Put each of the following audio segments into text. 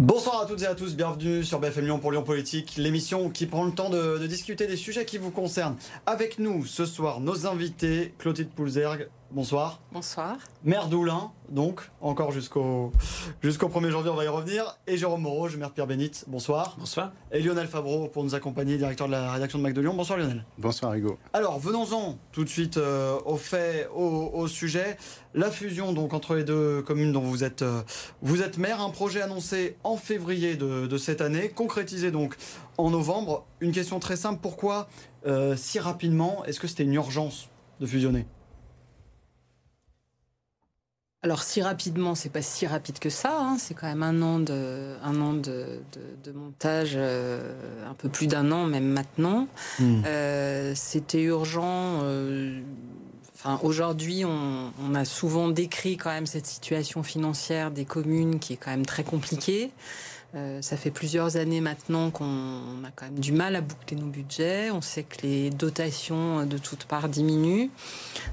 Bonsoir à toutes et à tous, bienvenue sur BFM Lyon pour Lyon Politique, l'émission qui prend le temps de, discuter des sujets qui vous concernent. Avec nous ce soir, nos invités, Clotilde Poulzerg, bonsoir. Bonsoir. Maire d'Oulin, donc, encore jusqu'au jusqu'au 1er janvier, on va y revenir. Et Jérôme Moreau, maire Pierre Bénite, bonsoir. Bonsoir. Et Lionel Favreau pour nous accompagner, directeur de la rédaction de Mac de Lyon. Bonsoir Lionel. Bonsoir Hugo. Alors, venons-en tout de suite euh, au fait, au, au, sujet. La fusion donc entre les deux communes dont vous êtes, euh, vous êtes maire, un projet annoncé en février de, de, cette année, concrétisé donc en novembre. Une question très simple, pourquoi euh, si rapidement Est-ce que c'était une urgence de fusionner? Alors si rapidement, c'est pas si rapide que ça. Hein. C'est quand même un an de, un an de, de, de montage, euh, un peu plus d'un an même maintenant. Mmh. Euh, C'était urgent. Euh, enfin, aujourd'hui, on, on, a souvent décrit quand même cette situation financière des communes qui est quand même très compliquée. Euh, ça fait plusieurs années maintenant qu'on a quand même du mal à boucler nos budgets. On sait que les dotations de toutes parts diminuent.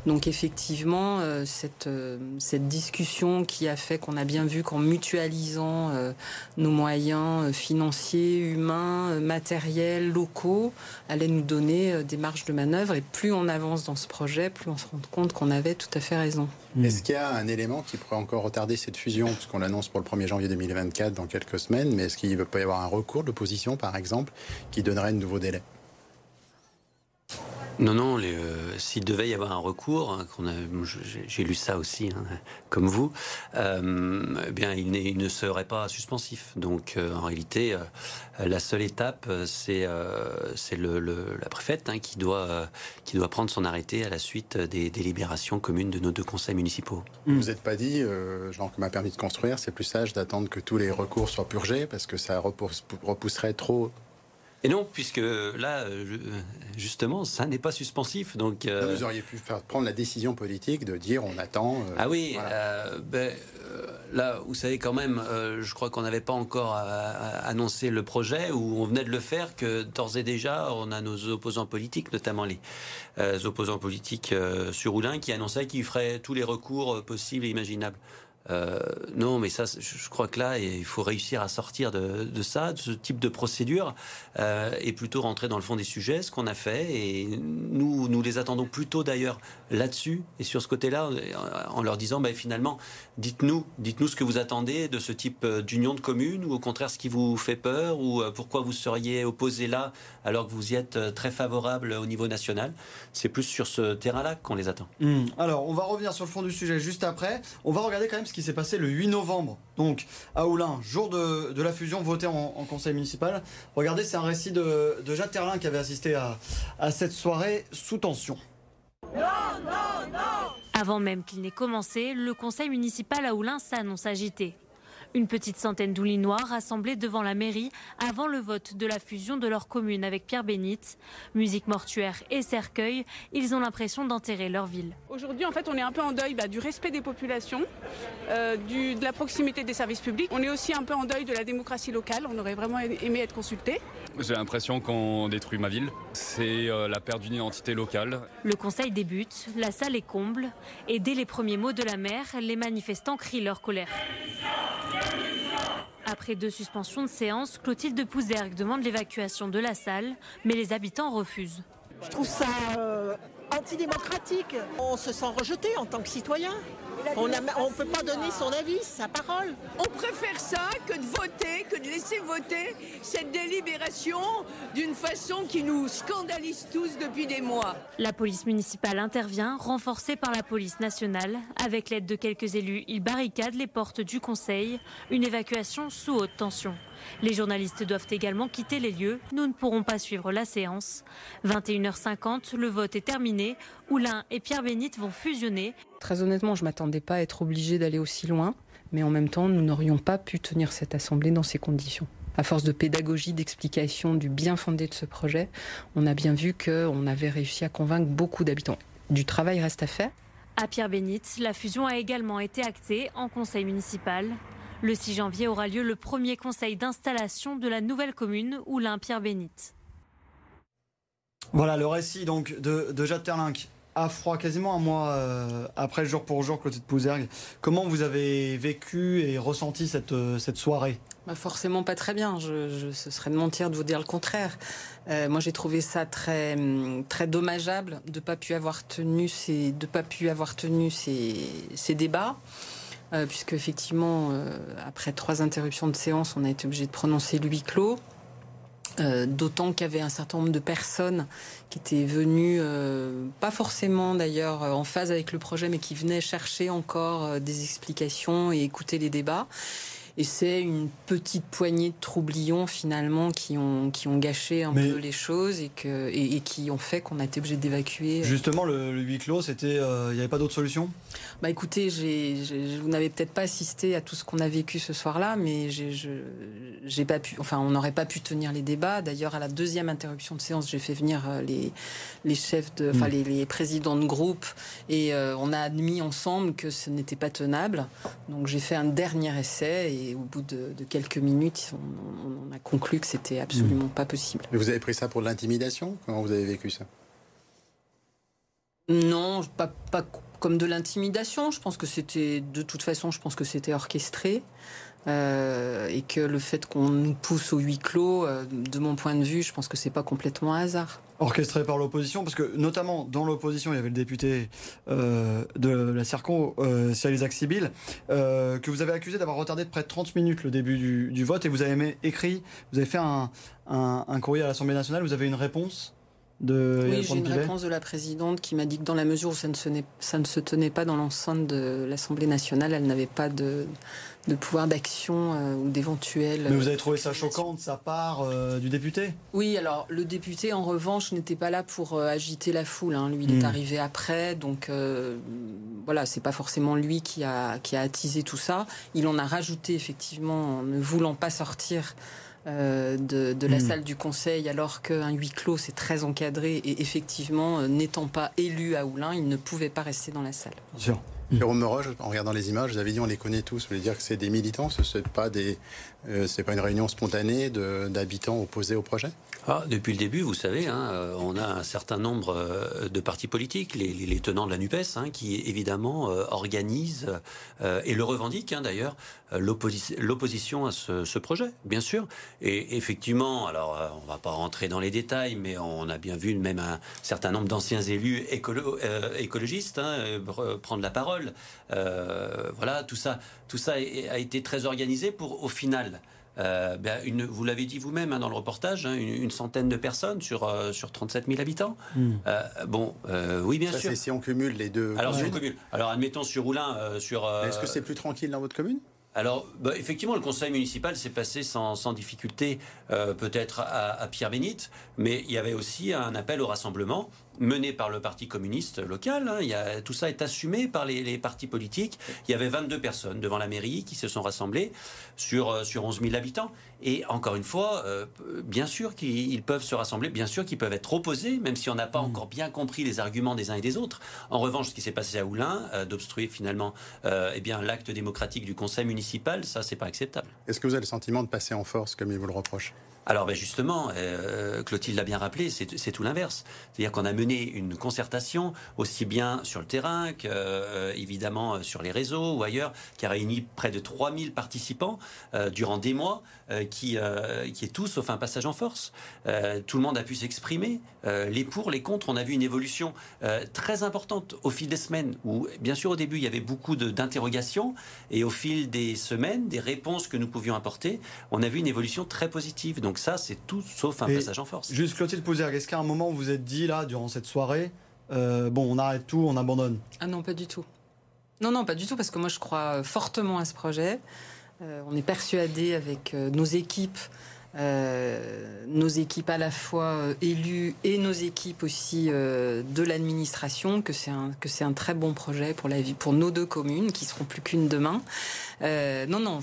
Donc effectivement, euh, cette, euh, cette discussion qui a fait qu'on a bien vu qu'en mutualisant euh, nos moyens financiers, humains, matériels, locaux, allait nous donner des marges de manœuvre. Et plus on avance dans ce projet, plus on se rend compte qu'on avait tout à fait raison. Est-ce qu'il y a un élément qui pourrait encore retarder cette fusion, puisqu'on l'annonce pour le 1er janvier 2024 dans quelques semaines, mais est-ce qu'il peut y avoir un recours de l'opposition, par exemple, qui donnerait de nouveaux délais? Non, non, euh, s'il devait y avoir un recours, hein, j'ai lu ça aussi, hein, comme vous, euh, eh bien, il, ne serait pas suspensif. Donc, euh, en réalité, euh, la seule étape, c'est la préfète hein, qui, doit, qui doit prendre son arrêté à la suite des délibérations communes de nos deux conseils municipaux. Vous n'êtes pas dit, genre que m'a permis de construire, c'est plus sage d'attendre que tous les recours soient purgés, parce que ça repousserait trop et non, puisque là, justement, ça n'est pas suspensif. Donc, euh... Vous auriez pu faire prendre la décision politique de dire on attend. Euh, ah oui, voilà. euh, ben, euh, là, vous savez quand même, euh, je crois qu'on n'avait pas encore annoncé le projet, ou on venait de le faire, que d'ores et déjà, on a nos opposants politiques, notamment les opposants politiques sur Oulin, qui annonçaient qu'ils feraient tous les recours possibles et imaginables. Euh, non, mais ça, je crois que là, il faut réussir à sortir de, ça, de ce type de procédure, euh, et plutôt rentrer dans le fond des sujets, ce qu'on a fait. Et nous, nous les attendons plutôt d'ailleurs là-dessus et sur ce côté-là, en leur disant, bah, finalement, dites-nous, dites-nous ce que vous attendez de ce type euh, d'union de communes, ou au contraire ce qui vous fait peur, ou pourquoi vous seriez opposé là alors que vous y êtes très favorable au niveau national. C'est plus sur ce terrain-là qu'on les attend. Mmh. Alors, on va revenir sur le fond du sujet juste après. On va regarder quand même ce qui s'est passé le 8 novembre, donc à Oulin, jour de, la fusion votée en, conseil municipal. Regardez, c'est un récit de, Jacques Terlin qui avait assisté à, à cette soirée sous tension. Non, non, non Avant même qu'il n'ait commencé, le conseil municipal à Oulin s'annonce agité. Une petite centaine d'Oulinois rassemblés devant la mairie avant le vote de la fusion de leur commune avec Pierre Bénite. Musique mortuaire et cercueil, ils ont l'impression d'enterrer leur ville. Aujourd'hui, en fait, on est un peu en deuil bah, du respect des populations, euh, du, de la proximité des services publics. On est aussi un peu en deuil de la démocratie locale. On aurait vraiment aimé être consulté. J'ai l'impression qu'on détruit ma ville. C'est euh, la perte d'une identité locale. Le conseil débute, la salle est comble, et dès les premiers mots de la maire, les manifestants crient leur colère. Après deux suspensions de séance, Clotilde Pouzergue demande l'évacuation de la salle, mais les habitants refusent. Je trouve ça euh, antidémocratique. On se sent rejeté en tant que citoyen. On ne peut pas donner son avis, sa parole. On préfère ça que de voter, que de laisser voter cette délibération d'une façon qui nous scandalise tous depuis des mois. La police municipale intervient, renforcée par la police nationale. Avec l'aide de quelques élus, ils barricadent les portes du conseil. Une évacuation sous haute tension. Les journalistes doivent également quitter les lieux. Nous ne pourrons pas suivre la séance. 21h50, le vote est terminé. Oulin et Pierre Bénite vont fusionner. Très honnêtement, je ne m'attendais pas à être obligé d'aller aussi loin. Mais en même temps, nous n'aurions pas pu tenir cette assemblée dans ces conditions. À force de pédagogie, d'explication du bien fondé de ce projet, on a bien vu qu'on avait réussi à convaincre beaucoup d'habitants. Du travail reste à faire. À Pierre Bénite, la fusion a également été actée en conseil municipal. Le 6 janvier aura lieu le premier conseil d'installation de la nouvelle commune Oulin-Pierre-Bénite. Voilà le récit donc de, de Jacques Terlinck à froid, quasiment un mois euh, après jour pour jour, Clotilde Pouzergue. Comment vous avez vécu et ressenti cette, euh, cette soirée? Bah Forcément pas très bien. Je, ce serait de mentir de vous dire le contraire. Euh, moi, j'ai trouvé ça très, très dommageable de pas pu avoir tenu ces, de pas pu avoir tenu ces, ces débats. Puisque effectivement, après trois interruptions de séance, on a été obligé de prononcer le huis clos. Euh, d'autant qu'il y avait un certain nombre de personnes qui étaient venues, euh, pas forcément d'ailleurs en phase avec le projet, mais qui venaient chercher encore euh, des explications et écouter les débats. Et c'est une petite poignée de troublions finalement qui ont, qui ont gâché un peu les choses et, que, et, qui ont fait qu'on a été obligé d'évacuer. Justement, le, huis clos, c'était, il n'y avait pas d'autre solution? Bah écoutez, vous n'avez peut-être pas assisté à tout ce qu'on a vécu ce soir-là, mais j'ai pas pu, enfin, on n'aurait pas pu tenir les débats. D'ailleurs, à la deuxième interruption de séance, j'ai fait venir euh, les, les chefs de, enfin, mm. les, les, présidents de groupe et euh, on a admis ensemble que ce n'était pas tenable. Donc, j'ai fait un dernier essai et au bout de, quelques minutes, on, a conclu que c'était absolument mm. pas possible. Mais vous avez pris ça pour de l'intimidation? Comment vous avez vécu ça? Non, pas, pas comme de l'intimidation. Je pense que c'était, de toute façon, je pense que c'était orchestré. Euh, et que le fait qu'on nous pousse au huis clos, euh, de mon point de vue, je pense que c'est pas complètement un hasard. Orchestré par l'opposition, parce que notamment dans l'opposition, il y avait le député euh, de la Circon, euh, Isaac Sibyl, que vous avez accusé d'avoir retardé de près de 30 minutes le début du, vote, et vous avez écrit, vous avez fait un, un courrier à l'Assemblée nationale, vous avez une réponse oui, j'ai une réponse de la présidente qui m'a dit que dans la mesure où ça ne se, ça ne se tenait pas dans l'enceinte de l'Assemblée nationale, elle n'avait pas de, de pouvoir d'action euh, ou d'éventuel. Mais vous avez trouvé ça choquant de sa part euh, du député? Oui, alors le député, en revanche, n'était pas là pour euh, agiter la foule. Hein. Lui, il est hmm. arrivé après, donc voilà, c'est pas forcément lui qui a, qui a attisé tout ça. Il en a rajouté effectivement en ne voulant pas sortir. Euh, de, la hmm. salle du Conseil, alors qu'un huis clos, c'est très encadré. Et effectivement, euh, n'étant pas élu à Oulin, il ne pouvait pas rester dans la salle. Sûr. Jérôme Meroge, en regardant les images, vous avez dit on les connaît tous. Vous voulez dire que c'est des militants, ce n'est pas, des, euh, c'est pas une réunion spontanée d'habitants opposés au projet? Ah, Depuis le début, vous savez, hein, euh, on a un certain nombre euh, de partis politiques, les, tenants de la NUPES, hein, qui évidemment organisent et le revendiquent hein, d'ailleurs l'opposition à ce, projet, bien sûr. Et effectivement, alors on ne va pas rentrer dans les détails, mais on a bien vu même un certain nombre d'anciens élus écologistes prendre la parole euh, voilà, tout ça, tout ça a été très organisé pour, au final, euh, ben, une, vous l'avez dit vous-même hein, dans le reportage, hein, une, centaine de personnes sur, euh, sur 37 000 habitants. Hmm. bon, oui, bien sûr. si on cumule les deux. Alors, si on cumule. Alors, admettons sur Roulin, sur. Est-ce que c'est plus tranquille dans votre commune? Alors, bah, effectivement, le conseil municipal s'est passé sans, difficulté, peut-être à, Pierre Bénite, mais il y avait aussi un appel au rassemblement mené par le Parti communiste local. Hein. Il y a, tout ça est assumé par les, partis politiques. Il y avait 22 personnes devant la mairie qui se sont rassemblées sur, euh, sur 11 000 habitants. Et encore une fois, euh, bien sûr qu'ils peuvent se rassembler, bien sûr qu'ils peuvent être opposés, même si on n'a pas mmh. encore bien compris les arguments des uns et des autres. En revanche, ce qui s'est passé à Oulin, euh, d'obstruer finalement eh bien l'acte démocratique du conseil municipal, ça, c'est pas acceptable. Est-ce que vous avez le sentiment de passer en force, comme il vous le reproche? Alors ben justement, euh, Clotilde l'a bien rappelé, c'est tout l'inverse. C'est-à-dire qu'on a mené une concertation aussi bien sur le terrain que euh, évidemment sur les réseaux ou ailleurs, qui a réuni près de 3000 participants euh, durant des mois, qui, qui est tout sauf un passage en force. tout le monde a pu s'exprimer, les pour, les contre. On a vu une évolution très importante au fil des semaines, où bien sûr au début il y avait beaucoup d'interrogations, et au fil des semaines, des réponses que nous pouvions apporter, on a vu une évolution très positive. Donc ça, c'est tout sauf un passage en force. Juste Clotilde Pouzer, est-ce qu'à un moment vous vous êtes dit, là, durant cette soirée, euh, bon, on arrête tout, on abandonne? Ah non, pas du tout. Non, non, pas du tout, parce que moi je crois fortement à ce projet. Euh, on est persuadé avec euh, nos équipes euh, nos équipes à la fois élues et nos équipes aussi de l'administration que c'est un très bon projet pour la vie pour nos deux communes qui seront plus qu'une demain. non non,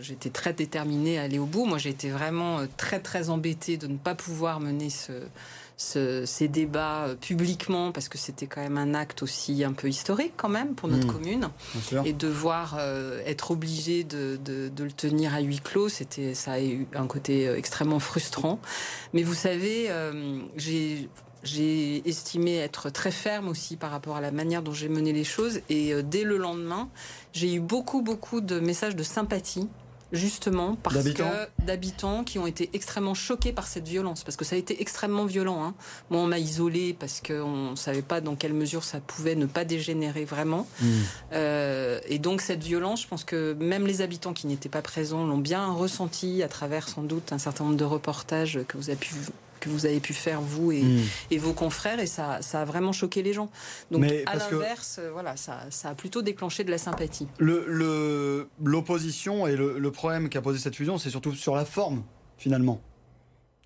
j'étais très déterminée à aller au bout. Moi été vraiment très très embêtée de ne pas pouvoir mener ce ces débats euh, publiquement, parce que c'était quand même un acte aussi un peu historique quand même pour notre mmh. commune, et devoir euh, être obligé de, le tenir à huis clos, c'était ça a eu un côté euh, extrêmement frustrant. Mais vous savez, j'ai j'ai estimé être très ferme aussi par rapport à la manière dont j'ai mené les choses. Et dès le lendemain, j'ai eu beaucoup, beaucoup de messages de sympathie justement parce que d'habitants qui ont été extrêmement choqués par cette violence, parce que ça a été extrêmement violent. Hein. Moi, on m'a isolé parce qu'on ne savait pas dans quelle mesure ça pouvait ne pas dégénérer vraiment. Hmm. Euh, et donc cette violence, je pense que même les habitants qui n'étaient pas présents l'ont bien ressenti à travers sans doute un certain nombre de reportages que vous avez pu que vous avez pu faire vous et, hmm. vos confrères et ça, ça, a vraiment choqué les gens. Donc à l'inverse, euh, voilà, ça, ça, a plutôt déclenché de la sympathie. L'opposition et le, problème qu'a posé cette fusion, c'est surtout sur la forme finalement.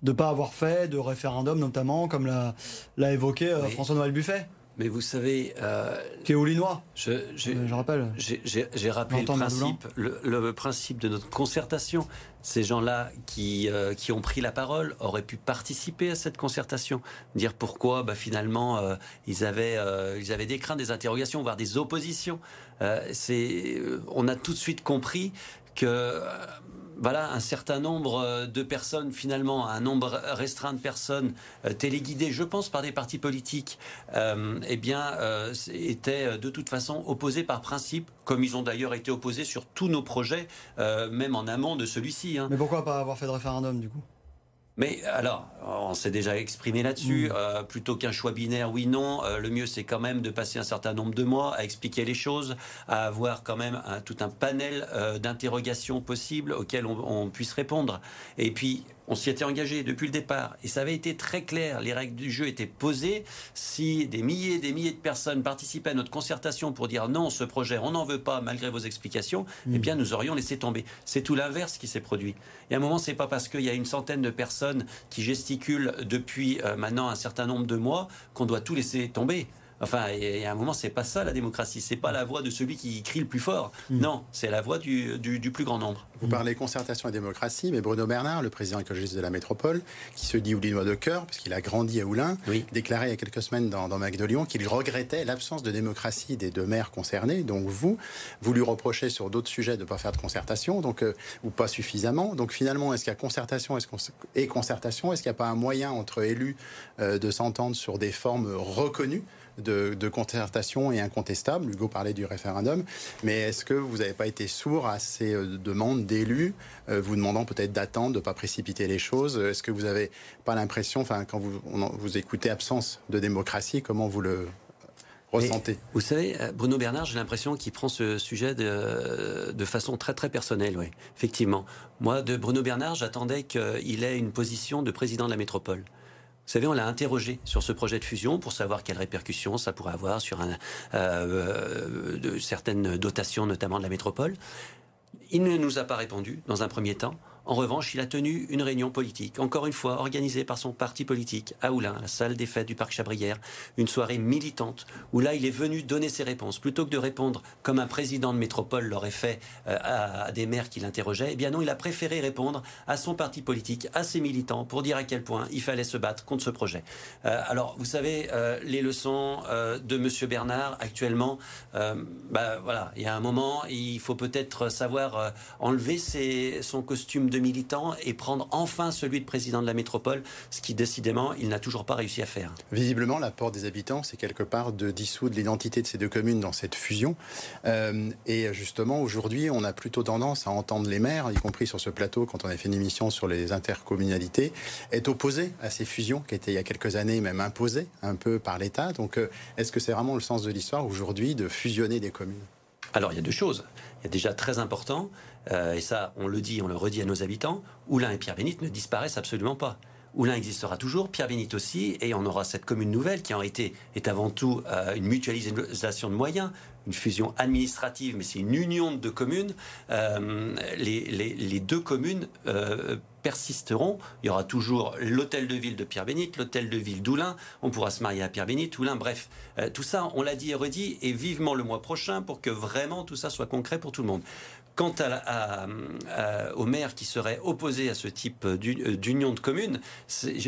De ne pas avoir fait de référendum notamment, comme l'a évoqué euh, François-Noël Buffet. Mais vous savez. Euh, Oulinois je, je, rappelle. J'ai rappelé le principe, le, principe de notre concertation. Ces gens-là qui, euh, qui ont pris la parole auraient pu participer à cette concertation. Dire pourquoi bah, finalement euh, ils, avaient, euh, ils avaient des craintes, des interrogations, voire des oppositions. on a tout de suite compris que voilà, un certain nombre euh, de personnes, finalement, un nombre restreint de personnes euh, téléguidées, je pense, par des partis politiques, euh, eh bien, étaient de toute façon opposés par principe, comme ils ont d'ailleurs été opposés sur tous nos projets, même en amont de celui-ci. Hein. Mais pourquoi pas avoir fait de référendum, du coup? Mais alors, on s'est déjà exprimé là-dessus. Mm. Euh, plutôt qu'un choix binaire, oui, non, euh, le mieux c'est quand même de passer un certain nombre de mois à expliquer les choses, à avoir quand même tout un panel euh, d'interrogations possibles auxquelles on, on, puisse répondre. Et puis, on s'y était engagé depuis le départ et ça avait été très clair. Les règles du jeu étaient posées. Si des milliers et des milliers de personnes participaient à notre concertation pour dire non, ce projet, on n'en veut pas malgré vos explications, eh mm. bien, nous aurions laissé tomber. C'est tout l'inverse qui s'est produit. Et à un moment, c'est pas parce qu'il y a une centaine de personnes qui gesticulent depuis euh, maintenant un certain nombre de mois qu'on doit tout laisser tomber. Enfin, il y a un moment, c'est pas ça la démocratie. C'est pas la voix de celui qui crie le plus fort. Mm. Non, c'est la voix du, plus grand nombre. Vous parlez concertation et démocratie, mais Bruno Bernard, le président écologiste de la métropole, qui se dit oulinois de cœur, puisqu'il a grandi à Oulin, déclaré il y a quelques semaines dans, dans Mac de Lyon qu'il regrettait l'absence de démocratie des deux maires concernés. Donc vous, vous lui reprochez sur d'autres sujets de ne pas faire de concertation, donc euh, ou pas suffisamment. Donc finalement, est-ce qu'il y a concertation est-ce et concertation Est-ce qu'il n'y a pas un moyen entre élus euh, de s'entendre sur des formes reconnues de, concertation et incontestable. Hugo parlait du référendum. Mais est-ce que vous n'avez pas été sourd à ces euh, demandes d'élus, euh, vous demandant peut-être d'attendre, de ne pas précipiter les choses? Est-ce que vous n'avez pas l'impression, quand vous, vous écoutez absence de démocratie, comment vous le ressentez? Vous savez, euh, Bruno Bernard, j'ai l'impression qu'il prend ce sujet de, de, façon très très personnelle, oui, effectivement. Moi, de Bruno Bernard, j'attendais qu'il ait une position de président de la métropole. Vous savez, on l'a interrogé sur ce projet de fusion pour savoir quelles répercussions ça pourrait avoir sur euh, certaines dotations, notamment de la métropole. Il ne nous a pas répondu dans un premier temps. En revanche, il a tenu une réunion politique, encore une fois organisée par son parti politique à Oulin, la salle des fêtes du parc Chabrière, une soirée militante où là il est venu donner ses réponses. Plutôt que de répondre comme un président de métropole l'aurait fait euh, à, des maires qui l'interrogeaient, eh bien non, il a préféré répondre à son parti politique, à ses militants, pour dire à quel point il fallait se battre contre ce projet. Euh, alors, vous savez, euh, les leçons de Monsieur Bernard actuellement, bah, voilà, il y a un moment, il faut peut-être savoir enlever son costume de militant et prendre enfin celui de président de la métropole, ce qui décidément il n'a toujours pas réussi à faire. Visiblement, l'apport des habitants, c'est quelque part de dissoudre l'identité de ces deux communes dans cette fusion. Euh, et justement, aujourd'hui, on a plutôt tendance à entendre les maires, y compris sur ce plateau, quand on a fait une émission sur les intercommunalités, être opposés à ces fusions qui étaient il y a quelques années même imposées un peu par l'État. Donc, euh, est-ce que c'est vraiment le sens de l'histoire aujourd'hui de fusionner des communes? Alors il y a deux choses. Il y a déjà très important, euh, et ça on le dit, on le redit à nos habitants, Oulin et Pierre-Bénite ne disparaissent absolument pas. Oulin existera toujours, Pierre-Bénite aussi, et on aura cette commune nouvelle qui en été est avant tout euh, une mutualisation de moyens, une fusion administrative, mais c'est une union de communes. Euh, les, deux communes persisteront. Il y aura toujours l'hôtel de ville de Pierre-Bénite, l'hôtel de ville d'Oulin. On pourra se marier à Pierre-Bénite, Oulin. Bref, tout ça, on l'a dit et redit, et vivement le mois prochain pour que vraiment tout ça soit concret pour tout le monde. Quant aux maires qui seraient opposés à ce type euh, d'union de communes,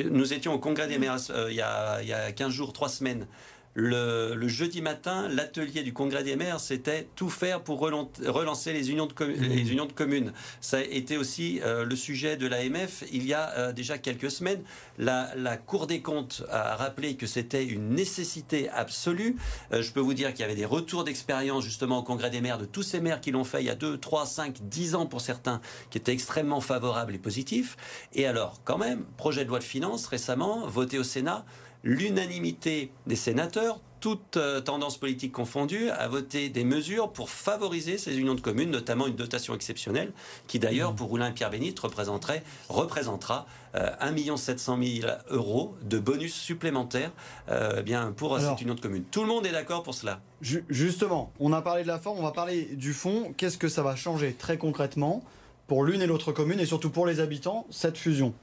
nous étions au congrès des maires euh, il, y a, il y a 15 jours, 3 semaines. Le, jeudi matin, l'atelier du Congrès des maires, c'était tout faire pour relancer les unions de, mmh. les unions de communes. Ça a été aussi euh, le sujet de l'AMF il y a euh, déjà quelques semaines. La, Cour des comptes a rappelé que c'était une nécessité absolue. Euh, je peux vous dire qu'il y avait des retours d'expérience justement au Congrès des maires de tous ces maires qui l'ont fait il y a 2, 3, 5, 10 ans pour certains, qui étaient extrêmement favorables et positifs. Et alors, quand même, projet de loi de finances récemment voté au Sénat l'unanimité des sénateurs, toutes euh, tendances politiques confondues, a voté des mesures pour favoriser ces unions de communes, notamment une dotation exceptionnelle, qui d'ailleurs, mmh. pour Roulin Pierre Bénite, représenterait, représentera 1 700 000 euros de bonus supplémentaires euh, bien, pour cette union de communes. Tout le monde est d'accord pour cela Justement, on a parlé de la forme, on va parler du fond. Qu'est-ce que ça va changer très concrètement pour l'une et l'autre commune, et surtout pour les habitants, cette fusion?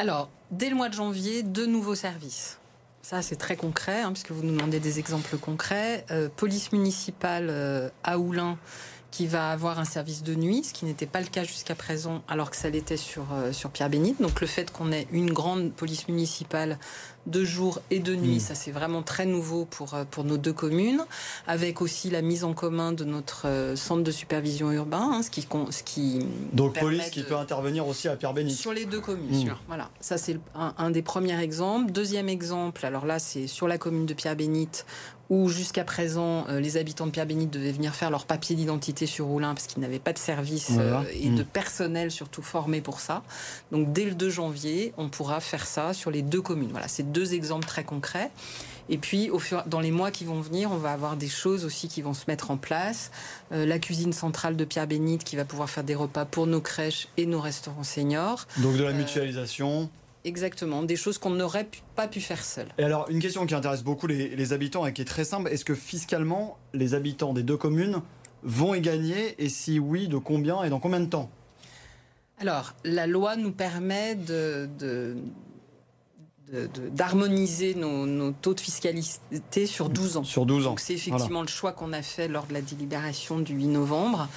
Alors, dès le mois de janvier, deux nouveaux services. Ça, c'est très concret, hein, puisque vous nous demandez des exemples concrets. Euh, police municipale euh, à Oulin, qui va avoir un service de nuit, ce qui n'était pas le cas jusqu'à présent, alors que ça l'était sur, euh, sur Pierre-Bénite. Donc le fait qu'on ait une grande police municipale de jour et de nuit, mm. ça c'est vraiment très nouveau pour, euh, pour nos deux communes, avec aussi la mise en commun de notre euh, centre de supervision urbain, hein, ce qui... Ce qui Donc police qui peut intervenir aussi à Pierre-Bénite. Sur les deux communes, mm. sûr. Voilà, ça c'est un, un, des premiers exemples. Deuxième exemple, alors là c'est sur la commune de Pierre-Bénite, où jusqu'à présent, euh, les habitants de Pierre-Bénite devaient venir faire leur papier d'identité sur Roulin parce qu'ils n'avaient pas de service euh, et de mm. personnel surtout formé pour ça. Donc dès le 2 janvier, on pourra faire ça sur les deux communes. Voilà, c'est deux exemples très concrets. Et puis, au fur, dans les mois qui vont venir, on va avoir des choses aussi qui vont se mettre en place. Euh, la cuisine centrale de Pierre Bénite qui va pouvoir faire des repas pour nos crèches et nos restaurants seniors. Donc de la mutualisation. Exactement, des choses qu'on n'aurait pas pu faire seul. Et alors, une question qui intéresse beaucoup les, habitants et qui est très simple, est-ce que fiscalement, les habitants des deux communes vont y gagner Et si oui, de combien et dans combien de temps? Alors, la loi nous permet de, d'harmoniser nos, taux de fiscalité sur 12 ans. Sur 12 ans. C'est effectivement le choix qu'on a fait lors de la délibération du 8 novembre,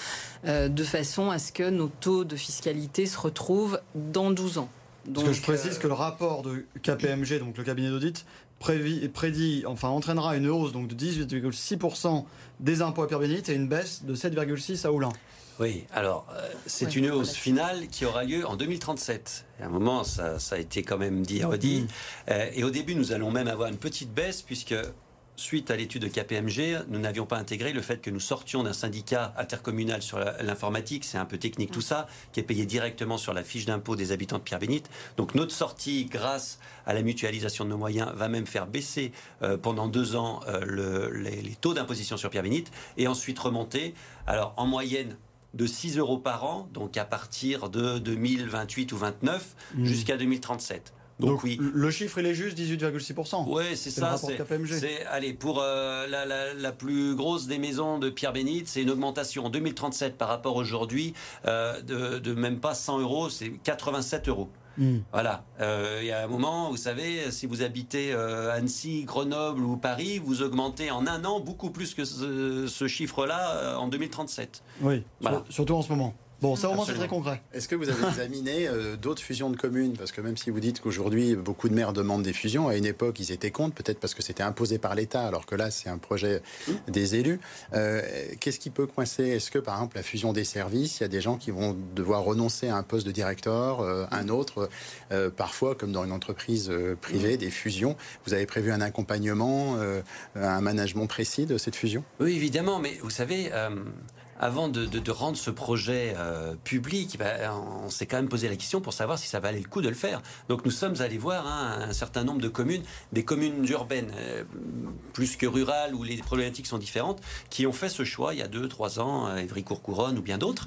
euh, de façon à ce que nos taux de fiscalité se retrouvent dans 12 ans. Parce que je précise que le rapport de KPMG, donc le cabinet d'audit, prédit, enfin entraînera une hausse donc de 18,6% des impôts à Pierre Bénite et une baisse de 7,6 à Oulin. Oui, alors euh, c'est une hausse finale qui aura lieu en 2037. À un moment, ça, a été quand même dit et redit. Mm. Euh, et au début, nous allons même avoir une petite baisse puisque suite à l'étude de KPMG, nous n'avions pas intégré le fait que nous sortions d'un syndicat intercommunal sur l'informatique, c'est un peu technique tout ça, qui est payé directement sur la fiche d'impôt des habitants de Pierre-Bénite. Donc notre sortie, grâce à la mutualisation de nos moyens, va même faire baisser euh, pendant deux ans euh, les, taux d'imposition sur Pierre-Bénite et ensuite remonter. Alors en moyenne, de 6 euros par an, donc à partir de 2028 ou 29 mmh. jusqu'à 2037. Donc, oui. Le chiffre, il est juste 18,6%. Oui, c'est ça. C'est, allez, pour euh, la, plus grosse des maisons de Pierre Bénite, c'est une augmentation en 2037 par rapport aujourd'hui euh, de, même pas 100 euros, c'est 87 euros. Hmm. Voilà. Euh, il y a un moment, vous savez, si vous habitez Annecy, Grenoble ou Paris, vous augmentez en un an beaucoup plus que ce, chiffre-là en 2037. Oui, surtout en ce moment. Bon, ça au moins c'est très concret. Est-ce que vous avez examiné euh, d'autres fusions de communes? Parce que même si vous dites qu'aujourd'hui beaucoup de maires demandent des fusions, à une époque ils étaient contre, peut-être parce que c'était imposé par l'État, alors que là c'est un projet des élus. Euh, qu'est-ce qui peut coincer? Est-ce que par exemple la fusion des services, il y a des gens qui vont devoir renoncer à un poste de directeur, euh, un autre Parfois, comme dans une entreprise privée, des fusions? Vous avez prévu un accompagnement, un management précis de cette fusion? Oui, évidemment, mais vous savez avant de, rendre ce projet euh, public, bah, on s'est quand même posé la question pour savoir si ça valait le coup de le faire. Donc nous sommes allés voir hein, un certain nombre de communes, des communes urbaines euh, plus que rurales où les problématiques sont différentes, qui ont fait ce choix il y a deux, trois ans, euh, Évry-Courcouronne ou bien d'autres.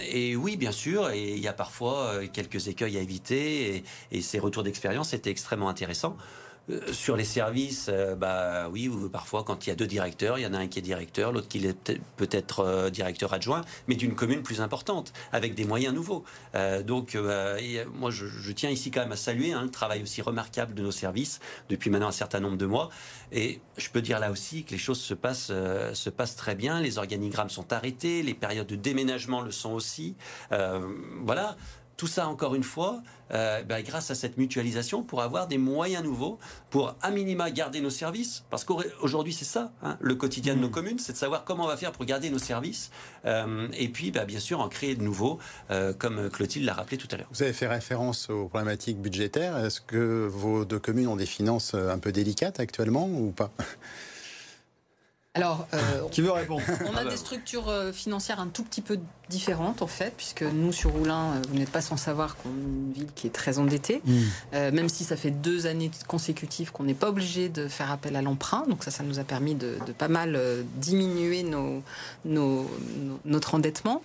et oui, bien sûr, et il y a parfois quelques écueils à éviter, et ces retours d'expérience étaient extrêmement intéressants. Euh, sur les services, euh, bah oui, parfois quand il y a deux directeurs, il y en a un qui est directeur, l'autre qui est peut-être euh, directeur adjoint, mais d'une commune plus importante, avec des moyens nouveaux. donc, moi, je, tiens ici quand même à saluer hein, le travail aussi remarquable de nos services depuis maintenant un certain nombre de mois. Et je peux dire là aussi que les choses se passent, se passent très bien. Les organigrammes sont arrêtés, les périodes de déménagement le sont aussi. voilà tout ça, encore une fois, euh, ben, grâce à cette mutualisation, pour avoir des moyens nouveaux, pour à minima garder nos services. Parce qu'aujourd'hui, c'est ça, hein, le quotidien de nos mmh. communes, c'est de savoir comment on va faire pour garder nos services. Euh, et puis, ben, bien sûr, en créer de nouveaux, euh, comme Clotilde l'a rappelé tout à l'heure. Vous avez fait référence aux problématiques budgétaires. Est-ce que vos deux communes ont des finances un peu délicates actuellement ou pas? Alors, euh, qui veut répondre? On a des structures euh, financières un tout petit peu différentes en fait, puisque nous sur Roulin, euh, vous n'êtes pas sans savoir qu'on est une ville qui est très endettée, hmm. même si ça fait deux années consécutives qu'on n'est pas obligé de faire appel à l'emprunt. Donc ça, ça nous a permis de, pas mal diminuer nos, notre endettement.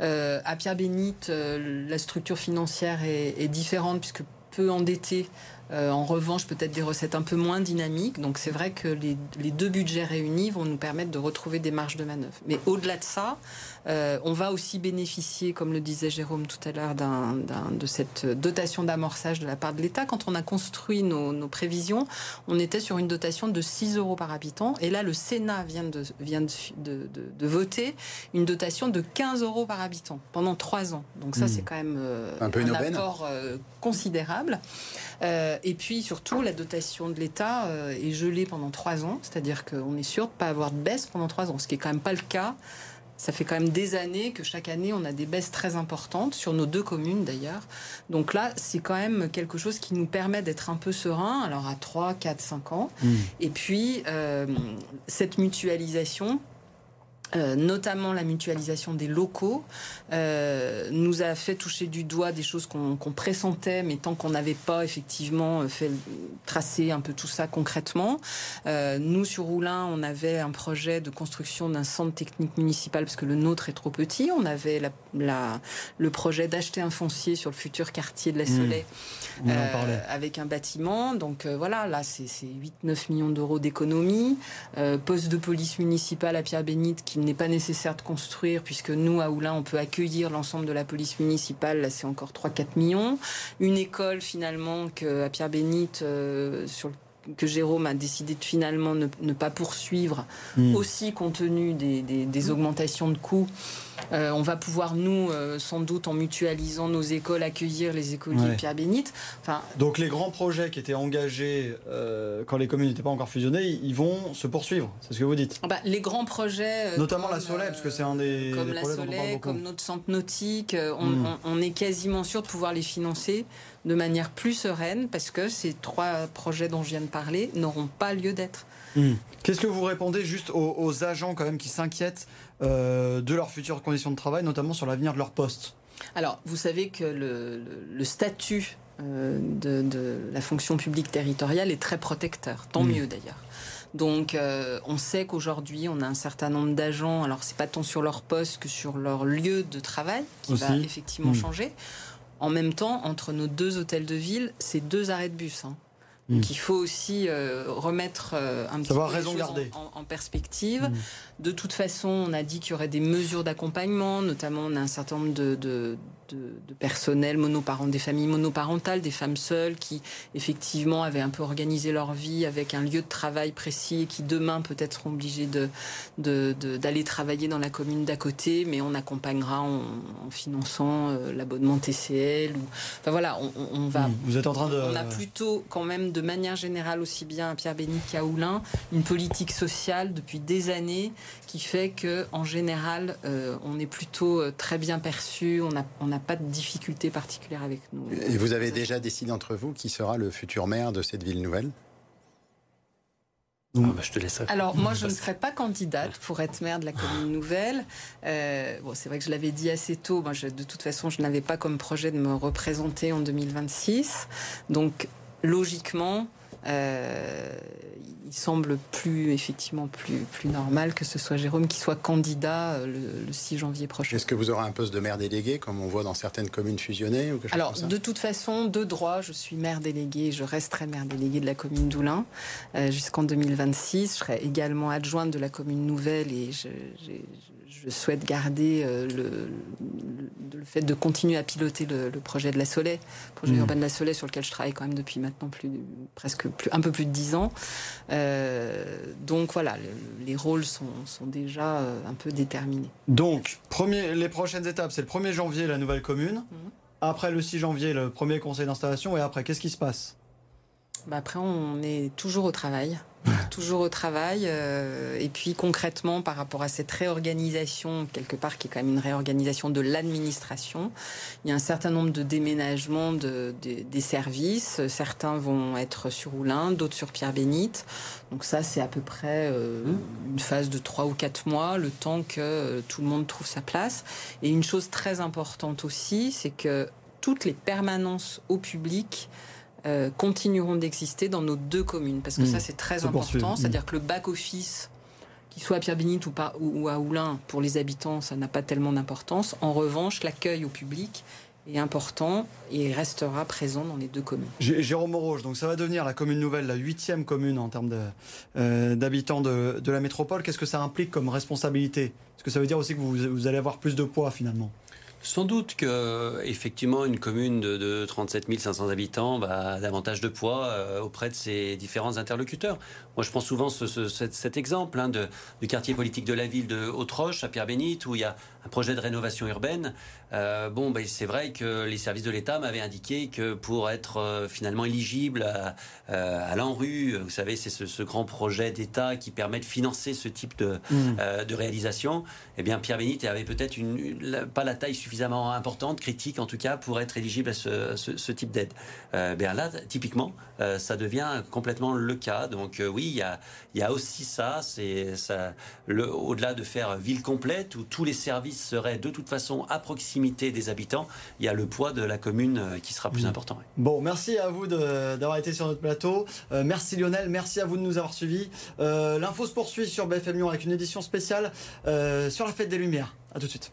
à Pierre-Bénite, la structure financière est, est différente puisque peu endettée euh, en revanche, peut-être des recettes un peu moins dynamiques. Donc c'est vrai que les, deux budgets réunis vont nous permettre de retrouver des marges de manœuvre. Mais au-delà de ça, euh, on va aussi bénéficier, comme le disait Jérôme tout à l'heure, de cette dotation d'amorçage de la part de l'État. Quand on a construit nos, prévisions, on était sur une dotation de 6 euros par habitant. Et là, le Sénat vient de, vient de, voter une dotation de 15 euros par habitant pendant trois ans. Donc ça, hmm. c'est quand même euh, un, peu un apport considérable. Euh, et puis surtout, la dotation de l'État euh, est gelée pendant trois ans, c'est-à-dire qu'on est sûr de ne pas avoir de baisse pendant trois ans, ce qui est quand même pas le cas. Ça fait quand même des années que chaque année, on a des baisses très importantes, sur nos deux communes d'ailleurs. Donc là, c'est quand même quelque chose qui nous permet d'être un peu serein, alors à 3, 4, 5 ans. Mmh. Et puis, euh, cette mutualisation euh, notamment la mutualisation des locaux, euh, nous a fait toucher du doigt des choses qu'on pressentait, mais tant qu'on n'avait pas effectivement euh, fait tracer un peu tout ça concrètement. nous, sur Roulin, on avait un projet de construction d'un centre technique municipal parce que le nôtre est trop petit. On avait la, le projet d'acheter un foncier sur le futur quartier de la mmh. Soleil avec un bâtiment. Donc voilà, là, c'est 8-9 millions d'euros d'économie. poste de police municipale à Pierre-Bénite qui n'est pas nécessaire de construire, puisque nous, à Oulin, on peut accueillir l'ensemble de la police municipale. Là, c'est encore 3-4 millions. Une école, finalement, que, à Pierre-Bénite, euh, sur que Jérôme a décidé de finalement ne, pas poursuivre, hmm. aussi compte tenu des, des augmentations de coûts. Euh, on va pouvoir, nous, euh, sans doute, en mutualisant nos écoles, accueillir les écoliers Pierre Bénite. Enfin, Donc les grands projets qui étaient engagés euh, quand les communes n'étaient pas encore fusionnées, ils vont se poursuivre. C'est ce que vous dites bah, Les grands projets. Notamment la Soleil, parce que c'est un des. Comme la Soleil, comme notre centre nautique, hmm. on, est quasiment sûr de pouvoir les financer de manière plus sereine parce que ces trois projets dont je viens de parler n'auront pas lieu d'être. Hmm. Qu'est-ce que vous répondez juste aux agents quand même qui s'inquiètent euh, de leurs futures conditions de travail, notamment sur l'avenir de leur poste Alors, vous savez que le, statut euh, de, la fonction publique territoriale est très protecteur, tant hmm. mieux d'ailleurs. Donc, euh, on sait qu'aujourd'hui, on a un certain nombre d'agents. Alors, c'est pas tant sur leur poste que sur leur lieu de travail qui va effectivement hmm. changer. En même temps, entre nos deux hôtels de ville, c'est deux arrêts de bus. Hein. Donc hmm. il faut aussi euh, remettre euh, un petit peu raison en, perspective. Hmm. De toute façon, on a dit qu'il y aurait des mesures d'accompagnement, notamment on a un certain nombre de, de, personnel monoparent, des familles monoparentales, des femmes seules qui effectivement avaient un peu organisé leur vie avec un lieu de travail précis et qui demain peut-être seront obligées de, d'aller travailler dans la commune d'à côté, mais on accompagnera en, finançant euh, l'abonnement TCL. Ou... Enfin voilà, on, va. Vous êtes en train de. On a plutôt quand même de manière générale aussi bien à Pierre Béni qu'à Oulin une politique sociale depuis des années qui fait que en général euh, on est plutôt euh, très bien perçu, on a, on a pas de difficultés particulières avec nous. Et vous avez déjà décidé entre vous qui sera le futur maire de cette ville nouvelle? Ah, bah, je te laisse Alors moi je ne serai pas candidate pour être maire de la commune nouvelle. Euh, bon c'est vrai que je l'avais dit assez tôt. Moi de toute façon je n'avais pas comme projet de me représenter en 2026. Donc logiquement euh, il semble plus effectivement plus plus normal que ce soit Jérôme qui soit candidat euh, le, 6 janvier prochain. Est-ce que vous aurez un poste de maire délégué comme on voit dans certaines communes fusionnées ou Alors de toute façon, de droit, je suis maire délégué, je resterai maire délégué de la commune d'Oulin euh, jusqu'en 2026. Je serai également adjointe de la commune nouvelle et je, je souhaite garder euh, le, le, fait de continuer à piloter le, projet de la Soleil, le projet mmh. urbain de la Soleil sur lequel je travaille quand même depuis maintenant plus, presque plus, un peu plus de dix ans. Euh, donc voilà, les rôles sont, sont déjà euh, un peu déterminés. Donc, premier, les prochaines étapes, c'est le 1er janvier, la nouvelle commune. Mmh. après le 6 janvier, le premier conseil d'installation, et après, qu'est-ce qui se passe? Bah, après, on est toujours au travail. toujours au travail. Euh, et puis concrètement, par rapport à cette réorganisation, quelque part qui est quand même une réorganisation de l'administration, il y a un certain nombre de déménagements de, des services. Certains vont être sur Oulin, d'autres sur Pierre-Bénite. Donc ça, c'est à peu près euh, mmh. une phase de trois ou quatre mois, le temps que euh, tout le monde trouve sa place. Et une chose très importante aussi, c'est que toutes les permanences au public euh, continueront d'exister dans nos deux communes. Parce que ça, hmm. c'est très important. Hmm. C'est-à-dire que le back-office, qu'il soit à Pierre-Bénite ou, ou à Oulin, pour les habitants, ça n'a pas tellement d'importance. En revanche, l'accueil au public est important et restera présent dans les deux communes. Jérôme Morouge, donc ça va devenir la commune nouvelle, la huitième commune en termes euh, d'habitants de, de, la métropole. Qu'est-ce que ça implique comme responsabilité? Est-ce que ça veut dire aussi que vous, vous allez avoir plus de poids finalement? Sans doute que effectivement une commune de, 37 500 habitants a davantage de poids euh, auprès de ses différents interlocuteurs. Moi, je prends souvent cet, exemple hein, du quartier politique de la ville de Haute-Roche à Pierre-Bénite où il y a projet de rénovation urbaine. Euh, bon, ben, c'est vrai que les services de l'État m'avaient indiqué que pour être euh, finalement éligible à, euh, à l'ANRU, vous savez, c'est ce, grand projet d'État qui permet de financer ce type de, mmh. de réalisation, eh bien, Pierre Bénite avait peut-être une, pas la taille suffisamment importante, critique en tout cas, pour être éligible à ce, ce, type d'aide. bien là, typiquement, ça devient complètement le cas. Donc oui, il y a, il y a aussi ça, c'est ça, au-delà de faire ville complète où tous les services serait de toute façon à proximité des habitants, il y a le poids de la commune euh, qui sera plus mm. important. Bon, merci à vous d'avoir été sur notre plateau. Euh, merci Lionel, merci à vous de nous avoir suivis. Euh, l'info se poursuit sur BFM Lyon avec une édition spéciale sur la fête des Lumières. A tout de suite.